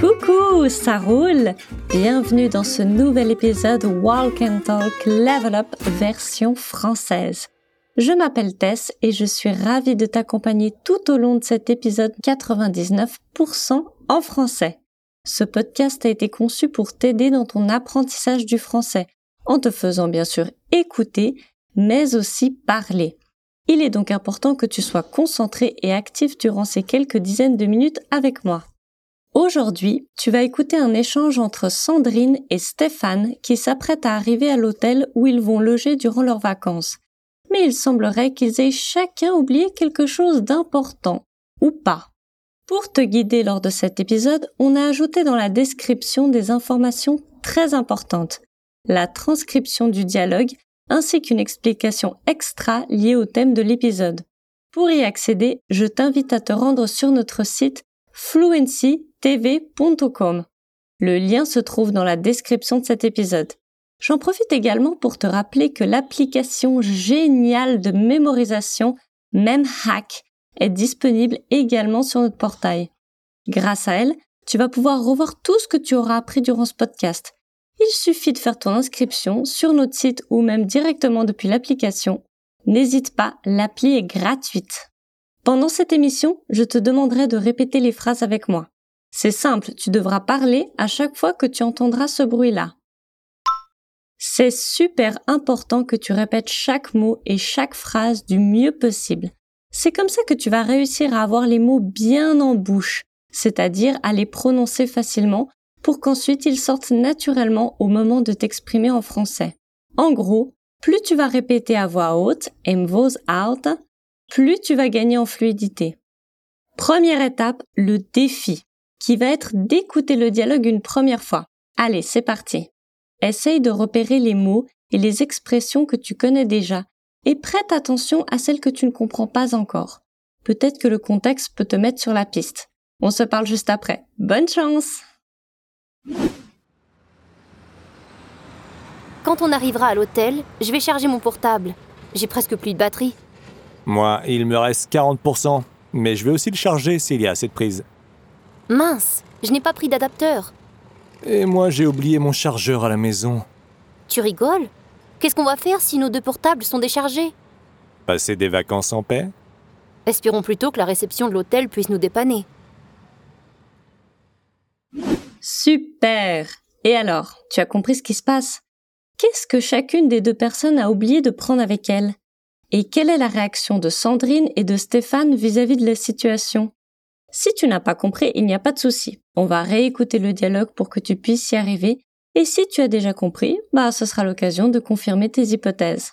Coucou, ça roule Bienvenue dans ce nouvel épisode Walk and Talk Level Up version française. Je m'appelle Tess et je suis ravie de t'accompagner tout au long de cet épisode 99% en français. Ce podcast a été conçu pour t'aider dans ton apprentissage du français, en te faisant bien sûr écouter, mais aussi parler. Il est donc important que tu sois concentré et actif durant ces quelques dizaines de minutes avec moi. Aujourd'hui, tu vas écouter un échange entre Sandrine et Stéphane qui s'apprêtent à arriver à l'hôtel où ils vont loger durant leurs vacances mais il semblerait qu'ils aient chacun oublié quelque chose d'important, ou pas. Pour te guider lors de cet épisode, on a ajouté dans la description des informations très importantes, la transcription du dialogue ainsi qu'une explication extra liée au thème de l'épisode. Pour y accéder, je t'invite à te rendre sur notre site fluencytv.com. Le lien se trouve dans la description de cet épisode. J'en profite également pour te rappeler que l'application géniale de mémorisation MemHack est disponible également sur notre portail. Grâce à elle, tu vas pouvoir revoir tout ce que tu auras appris durant ce podcast. Il suffit de faire ton inscription sur notre site ou même directement depuis l'application. N'hésite pas, l'appli est gratuite. Pendant cette émission, je te demanderai de répéter les phrases avec moi. C'est simple, tu devras parler à chaque fois que tu entendras ce bruit-là. C'est super important que tu répètes chaque mot et chaque phrase du mieux possible. C'est comme ça que tu vas réussir à avoir les mots bien en bouche, c'est-à-dire à les prononcer facilement pour qu'ensuite ils sortent naturellement au moment de t'exprimer en français. En gros, plus tu vas répéter à voix haute, en voz alta, plus tu vas gagner en fluidité. Première étape, le défi, qui va être d'écouter le dialogue une première fois. Allez, c'est parti. Essaye de repérer les mots et les expressions que tu connais déjà et prête attention à celles que tu ne comprends pas encore. Peut-être que le contexte peut te mettre sur la piste. On se parle juste après. Bonne chance Quand on arrivera à l'hôtel, je vais charger mon portable. J'ai presque plus de batterie. Moi, il me reste 40%, mais je vais aussi le charger s'il y a assez de prise. Mince, je n'ai pas pris d'adapteur. Et moi, j'ai oublié mon chargeur à la maison. Tu rigoles? Qu'est-ce qu'on va faire si nos deux portables sont déchargés? Passer des vacances en paix? Espérons plutôt que la réception de l'hôtel puisse nous dépanner. Super Et alors, tu as compris ce qui se passe? Qu'est-ce que chacune des deux personnes a oublié de prendre avec elle? Et quelle est la réaction de Sandrine et de Stéphane vis-à-vis de la situation? Si tu n'as pas compris, il n'y a pas de souci. On va réécouter le dialogue pour que tu puisses y arriver et si tu as déjà compris, bah ce sera l'occasion de confirmer tes hypothèses.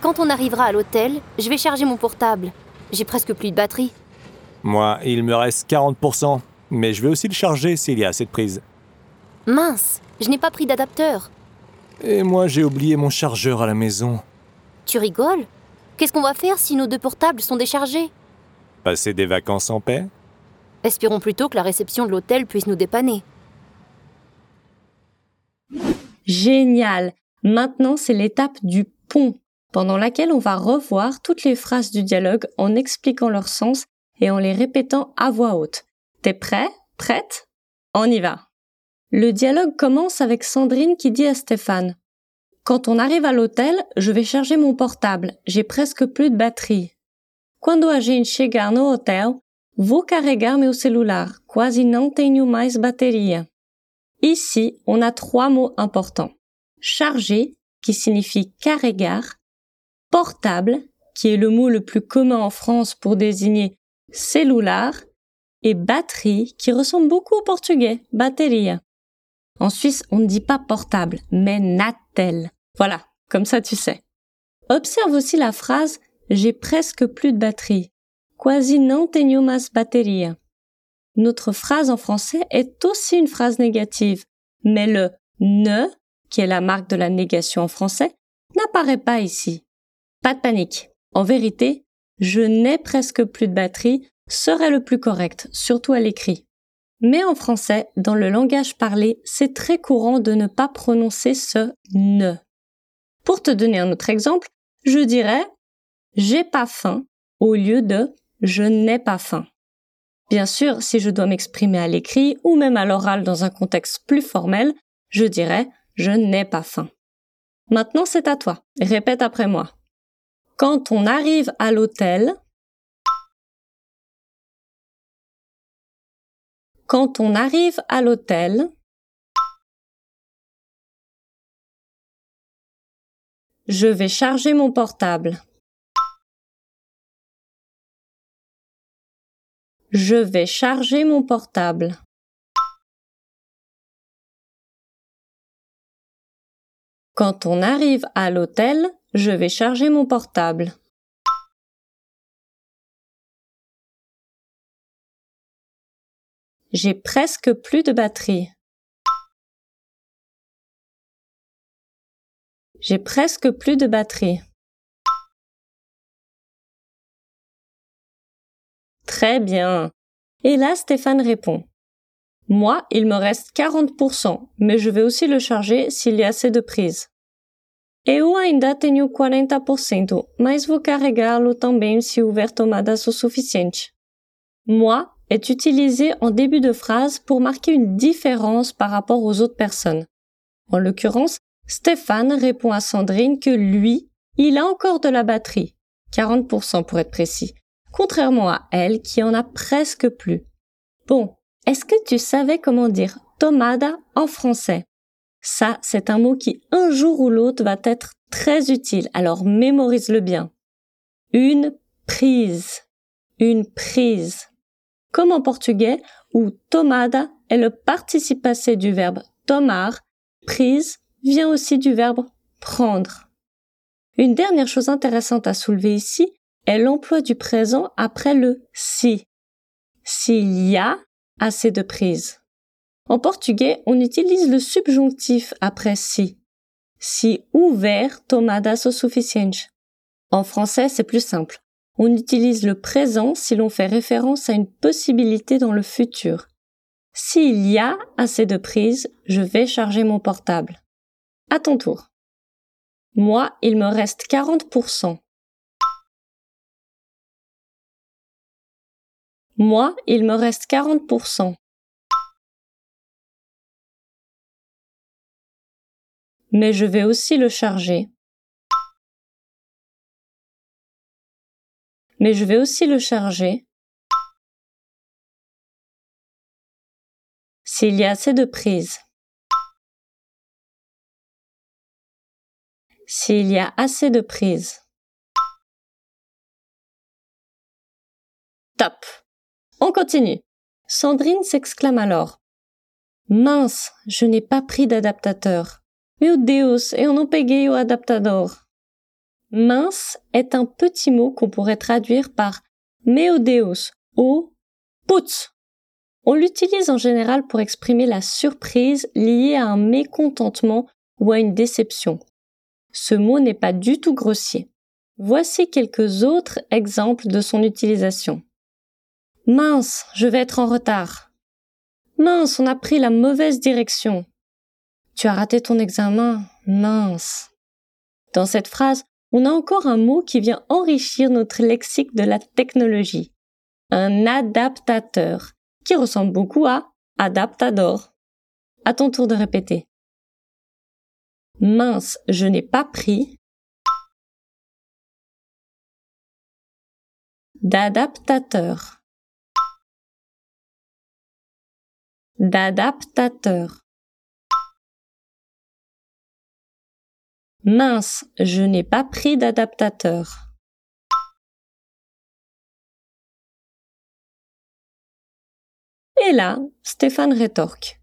Quand on arrivera à l'hôtel, je vais charger mon portable. J'ai presque plus de batterie. Moi, il me reste 40%, mais je vais aussi le charger s'il y a assez de prise. Mince, je n'ai pas pris d'adapteur. Et moi, j'ai oublié mon chargeur à la maison. Tu rigoles? Qu'est-ce qu'on va faire si nos deux portables sont déchargés? Passer des vacances en paix? Espérons plutôt que la réception de l'hôtel puisse nous dépanner. Génial Maintenant, c'est l'étape du pont, pendant laquelle on va revoir toutes les phrases du dialogue en expliquant leur sens et en les répétant à voix haute. T'es prêt? Prête? On y va. Le dialogue commence avec Sandrine qui dit à Stéphane Quand on arrive à l'hôtel, je vais charger mon portable, j'ai presque plus de batterie. Quando a gente chegar no hotel, Vou carregar meu celular, quase não tenho mais bateria. Ici, on a trois mots importants. Charger, qui signifie carregar, portable, qui est le mot le plus commun en France pour désigner cellular, et batterie, qui ressemble beaucoup au portugais, bateria. En Suisse, on ne dit pas portable, mais natel. Voilà, comme ça tu sais. Observe aussi la phrase j'ai presque plus de batterie quasi não tenho mais bateria. Notre phrase en français est aussi une phrase négative, mais le ne, qui est la marque de la négation en français, n'apparaît pas ici. Pas de panique. En vérité, je n'ai presque plus de batterie serait le plus correct, surtout à l'écrit. Mais en français, dans le langage parlé, c'est très courant de ne pas prononcer ce ne. Pour te donner un autre exemple, je dirais j'ai pas faim au lieu de je n'ai pas faim. Bien sûr, si je dois m'exprimer à l'écrit ou même à l'oral dans un contexte plus formel, je dirais je n'ai pas faim. Maintenant, c'est à toi. Répète après moi. Quand on arrive à l'hôtel, quand on arrive à l'hôtel, je vais charger mon portable. Je vais charger mon portable. Quand on arrive à l'hôtel, je vais charger mon portable. J'ai presque plus de batterie. J'ai presque plus de batterie. Très bien. Et là, Stéphane répond. Moi, il me reste 40%, mais je vais aussi le charger s'il y a assez de prises. Eu ainda tenho 40%, mas vou carregá-lo também se houver tomadas o suficiente. Moi est utilisé en début de phrase pour marquer une différence par rapport aux autres personnes. En l'occurrence, Stéphane répond à Sandrine que lui, il a encore de la batterie, 40% pour être précis, contrairement à elle qui en a presque plus. Bon, est-ce que tu savais comment dire tomada en français? Ça, c'est un mot qui un jour ou l'autre va être très utile, alors mémorise-le bien. Une prise. Une prise. Comme en portugais, où tomada est le participe passé du verbe tomar, prise vient aussi du verbe prendre. Une dernière chose intéressante à soulever ici est l'emploi du présent après le si. S'il y a assez de prise. En portugais, on utilise le subjonctif après si. Si ouvert tomadas o suficiente. En français, c'est plus simple. On utilise le présent si l'on fait référence à une possibilité dans le futur. S'il y a assez de prise, je vais charger mon portable. À ton tour. Moi, il me reste 40%. Moi, il me reste 40%. Mais je vais aussi le charger. Mais je vais aussi le charger. S'il y a assez de prises. S'il y a assez de prises. Top. On continue. Sandrine s'exclame alors. Mince, je n'ai pas pris d'adaptateur. Meu Deus, eu não peguei o adaptador. Mince est un petit mot qu'on pourrait traduire par meu ou putz. On l'utilise en général pour exprimer la surprise liée à un mécontentement ou à une déception. Ce mot n'est pas du tout grossier. Voici quelques autres exemples de son utilisation. Mince, je vais être en retard. Mince, on a pris la mauvaise direction. Tu as raté ton examen. Mince. Dans cette phrase, on a encore un mot qui vient enrichir notre lexique de la technologie. Un adaptateur, qui ressemble beaucoup à adaptador. À ton tour de répéter. Mince, je n'ai pas pris d'adaptateur. d'adaptateur. Mince, je n'ai pas pris d'adaptateur. Et là, Stéphane rétorque.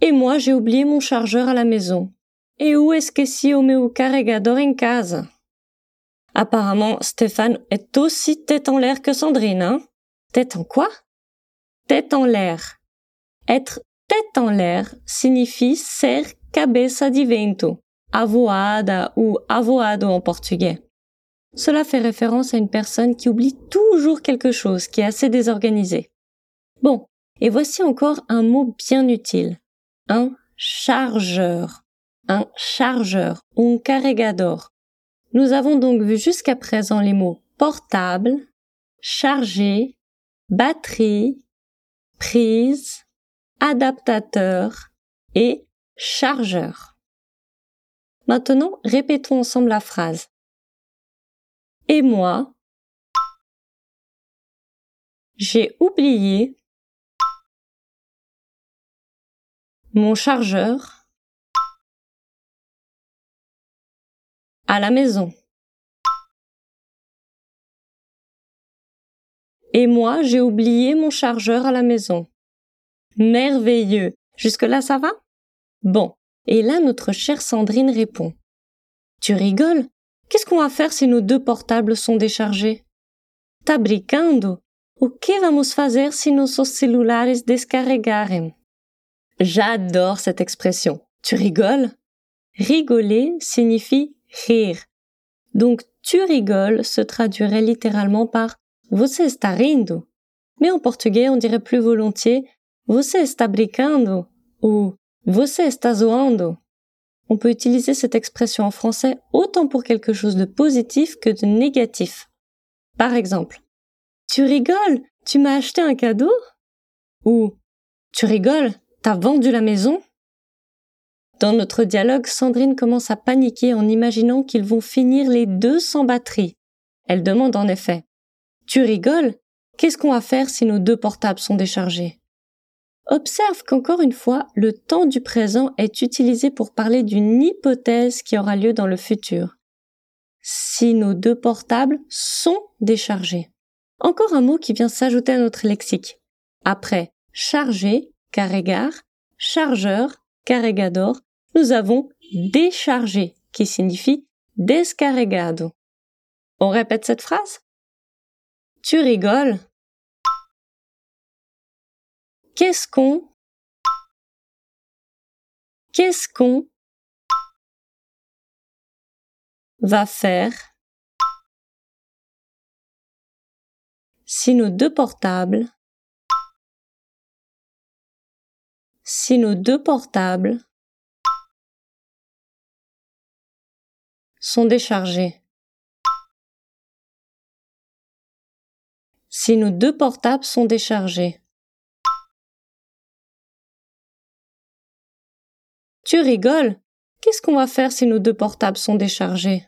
Et moi, j'ai oublié mon chargeur à la maison. Et où est-ce que si o meu carregador en casa? Apparemment, Stéphane est aussi tête en l'air que Sandrine, hein? Tête en quoi? Tête en l'air. Être tête en l'air signifie ser cabeça de vento, avoada ou avoado en portugais. Cela fait référence à une personne qui oublie toujours quelque chose, qui est assez désorganisée. Bon, et voici encore un mot bien utile. Un chargeur. Un chargeur, un carregador. Nous avons donc vu jusqu'à présent les mots portable, chargé, batterie, prise, adaptateur et chargeur. Maintenant, répétons ensemble la phrase. Et moi, j'ai oublié mon chargeur à la maison. Et moi, j'ai oublié mon chargeur à la maison. Merveilleux. Jusque-là, ça va? Bon. Et là, notre chère Sandrine répond. Tu rigoles? Qu'est-ce qu'on va faire si nos deux portables sont déchargés? Tá brincando? O que vamos fazer si nossos celulares descarregarem? J'adore cette expression. Tu rigoles? Rigoler signifie rire. Donc, tu rigoles se traduirait littéralement par Você está rindo? Mais en portugais, on dirait plus volontiers Você está brincando? ou On peut utiliser cette expression en français autant pour quelque chose de positif que de négatif. Par exemple, Tu rigoles? Tu m'as acheté un cadeau? ou Tu rigoles? T'as vendu la maison? Dans notre dialogue, Sandrine commence à paniquer en imaginant qu'ils vont finir les deux sans batterie. Elle demande en effet tu rigoles? Qu'est-ce qu'on va faire si nos deux portables sont déchargés? Observe qu'encore une fois, le temps du présent est utilisé pour parler d'une hypothèse qui aura lieu dans le futur. Si nos deux portables sont déchargés. Encore un mot qui vient s'ajouter à notre lexique. Après chargé, carregar, chargeur, carregador, nous avons déchargé, qui signifie descarregado. On répète cette phrase? Tu rigoles? Qu'est-ce qu'on? Qu'est-ce qu'on va faire si nos deux portables si nos deux portables sont déchargés? Si nos deux portables sont déchargés. Tu rigoles? Qu'est-ce qu'on va faire si nos deux portables sont déchargés?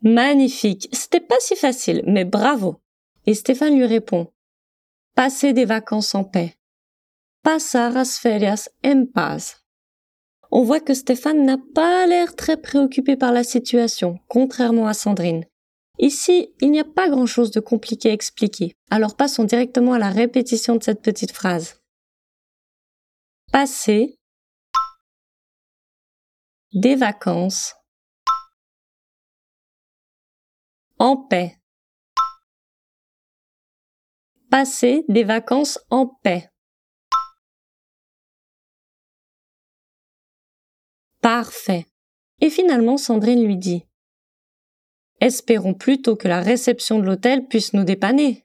Magnifique, c'était pas si facile, mais bravo. Et Stéphane lui répond Passer des vacances en paix. Passar as férias en paz on voit que Stéphane n'a pas l'air très préoccupé par la situation, contrairement à Sandrine. Ici, il n'y a pas grand-chose de compliqué à expliquer, alors passons directement à la répétition de cette petite phrase. Passer des vacances en paix. Passer des vacances en paix. Parfait. Et finalement, Sandrine lui dit Espérons plutôt que la réception de l'hôtel puisse nous dépanner.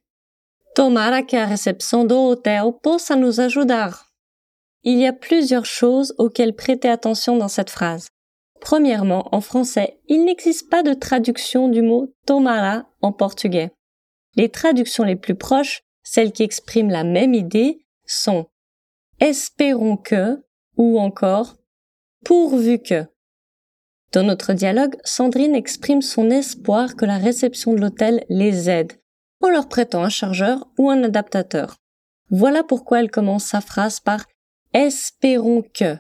Tomara que la réception de l'hôtel possa nous ajudar. Il y a plusieurs choses auxquelles prêter attention dans cette phrase. Premièrement, en français, il n'existe pas de traduction du mot tomara en portugais. Les traductions les plus proches, celles qui expriment la même idée, sont espérons que ou encore pourvu que. Dans notre dialogue, Sandrine exprime son espoir que la réception de l'hôtel les aide, en leur prêtant un chargeur ou un adaptateur. Voilà pourquoi elle commence sa phrase par Espérons que.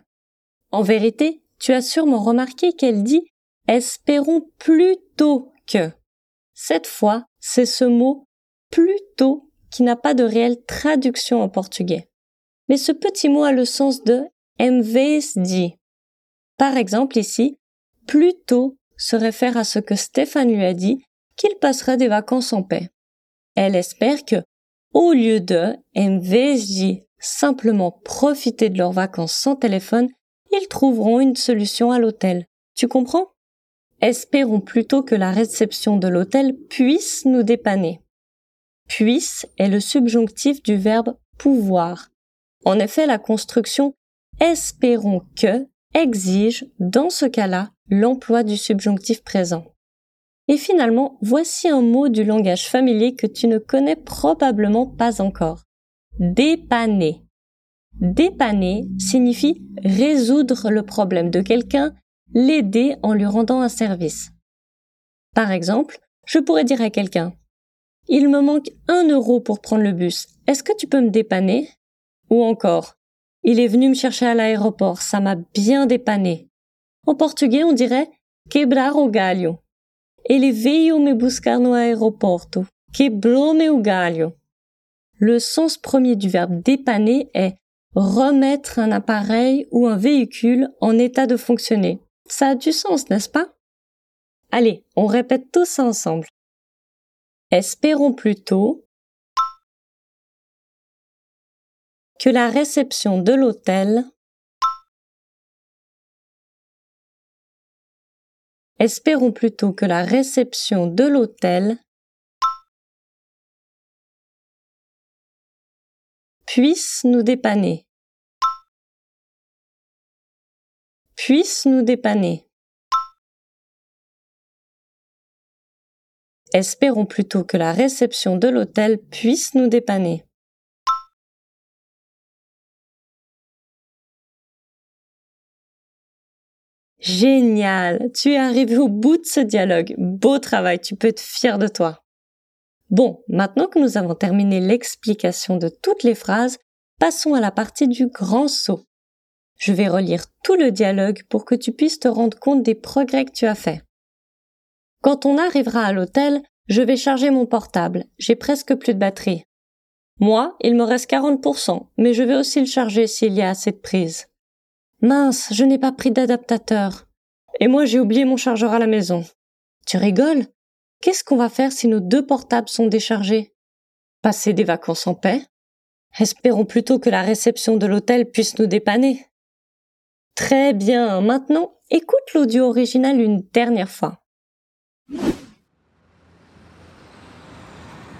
En vérité, tu as sûrement remarqué qu'elle dit Espérons plutôt que. Cette fois, c'est ce mot plutôt qui n'a pas de réelle traduction en portugais. Mais ce petit mot a le sens de dit. Par exemple ici, plutôt se réfère à ce que Stéphane lui a dit qu'il passerait des vacances en paix. Elle espère que, au lieu de, en simplement profiter de leurs vacances sans téléphone, ils trouveront une solution à l'hôtel. Tu comprends? Espérons plutôt que la réception de l'hôtel puisse nous dépanner. Puisse est le subjonctif du verbe pouvoir. En effet, la construction espérons que exige, dans ce cas-là, l'emploi du subjonctif présent. Et finalement, voici un mot du langage familier que tu ne connais probablement pas encore. Dépanner. Dépanner signifie résoudre le problème de quelqu'un, l'aider en lui rendant un service. Par exemple, je pourrais dire à quelqu'un Il me manque un euro pour prendre le bus. Est-ce que tu peux me dépanner? Ou encore Il est venu me chercher à l'aéroport. Ça m'a bien dépanné. En portugais, on dirait quebrar o galho. Ele veio me buscar no aeroporto. Quebrou-me o galho. Le sens premier du verbe dépanner est remettre un appareil ou un véhicule en état de fonctionner. Ça a du sens, n'est-ce pas? Allez, on répète tout ça ensemble. Espérons plutôt que la réception de l'hôtel Espérons plutôt que la réception de l'hôtel puisse nous dépanner. Puisse nous dépanner. Espérons plutôt que la réception de l'hôtel puisse nous dépanner. Génial, tu es arrivé au bout de ce dialogue. Beau travail, tu peux être fier de toi. Bon, maintenant que nous avons terminé l'explication de toutes les phrases, passons à la partie du grand saut. Je vais relire tout le dialogue pour que tu puisses te rendre compte des progrès que tu as faits. Quand on arrivera à l'hôtel, je vais charger mon portable. J'ai presque plus de batterie. Moi, il me reste 40%, mais je vais aussi le charger s'il y a assez de prise. Mince, je n'ai pas pris d'adaptateur. Et moi, j'ai oublié mon chargeur à la maison. Tu rigoles? Qu'est-ce qu'on va faire si nos deux portables sont déchargés? Passer des vacances en paix? Espérons plutôt que la réception de l'hôtel puisse nous dépanner. Très bien, maintenant écoute l'audio original une dernière fois.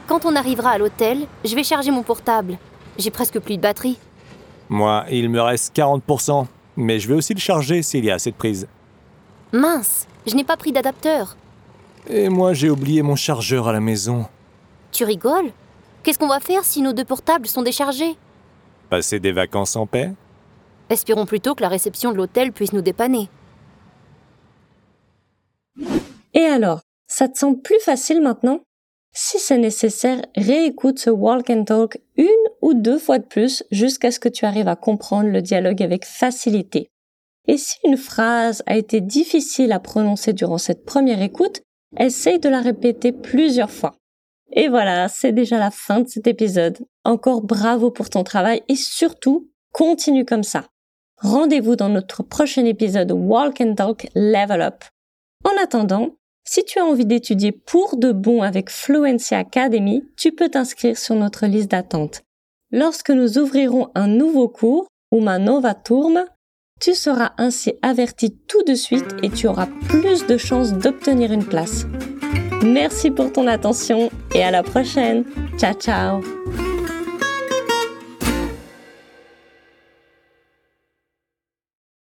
Quand on arrivera à l'hôtel, je vais charger mon portable. J'ai presque plus de batterie. Moi, il me reste 40%, mais je vais aussi le charger s'il y a assez de prise. Mince, je n'ai pas pris d'adapteur. Et moi, j'ai oublié mon chargeur à la maison. Tu rigoles? Qu'est-ce qu'on va faire si nos deux portables sont déchargés? Passer des vacances en paix? Espérons plutôt que la réception de l'hôtel puisse nous dépanner. Et alors, ça te semble plus facile maintenant? Si c'est nécessaire, réécoute ce walk and talk une ou deux fois de plus jusqu'à ce que tu arrives à comprendre le dialogue avec facilité. Et si une phrase a été difficile à prononcer durant cette première écoute, essaye de la répéter plusieurs fois. Et voilà, c'est déjà la fin de cet épisode. Encore bravo pour ton travail et surtout, continue comme ça. Rendez-vous dans notre prochain épisode Walk and Talk Level Up. En attendant, si tu as envie d'étudier pour de bon avec Fluency Academy, tu peux t'inscrire sur notre liste d'attente. Lorsque nous ouvrirons un nouveau cours, Uma Nova Turma, tu seras ainsi averti tout de suite et tu auras plus de chances d'obtenir une place. Merci pour ton attention et à la prochaine. Ciao ciao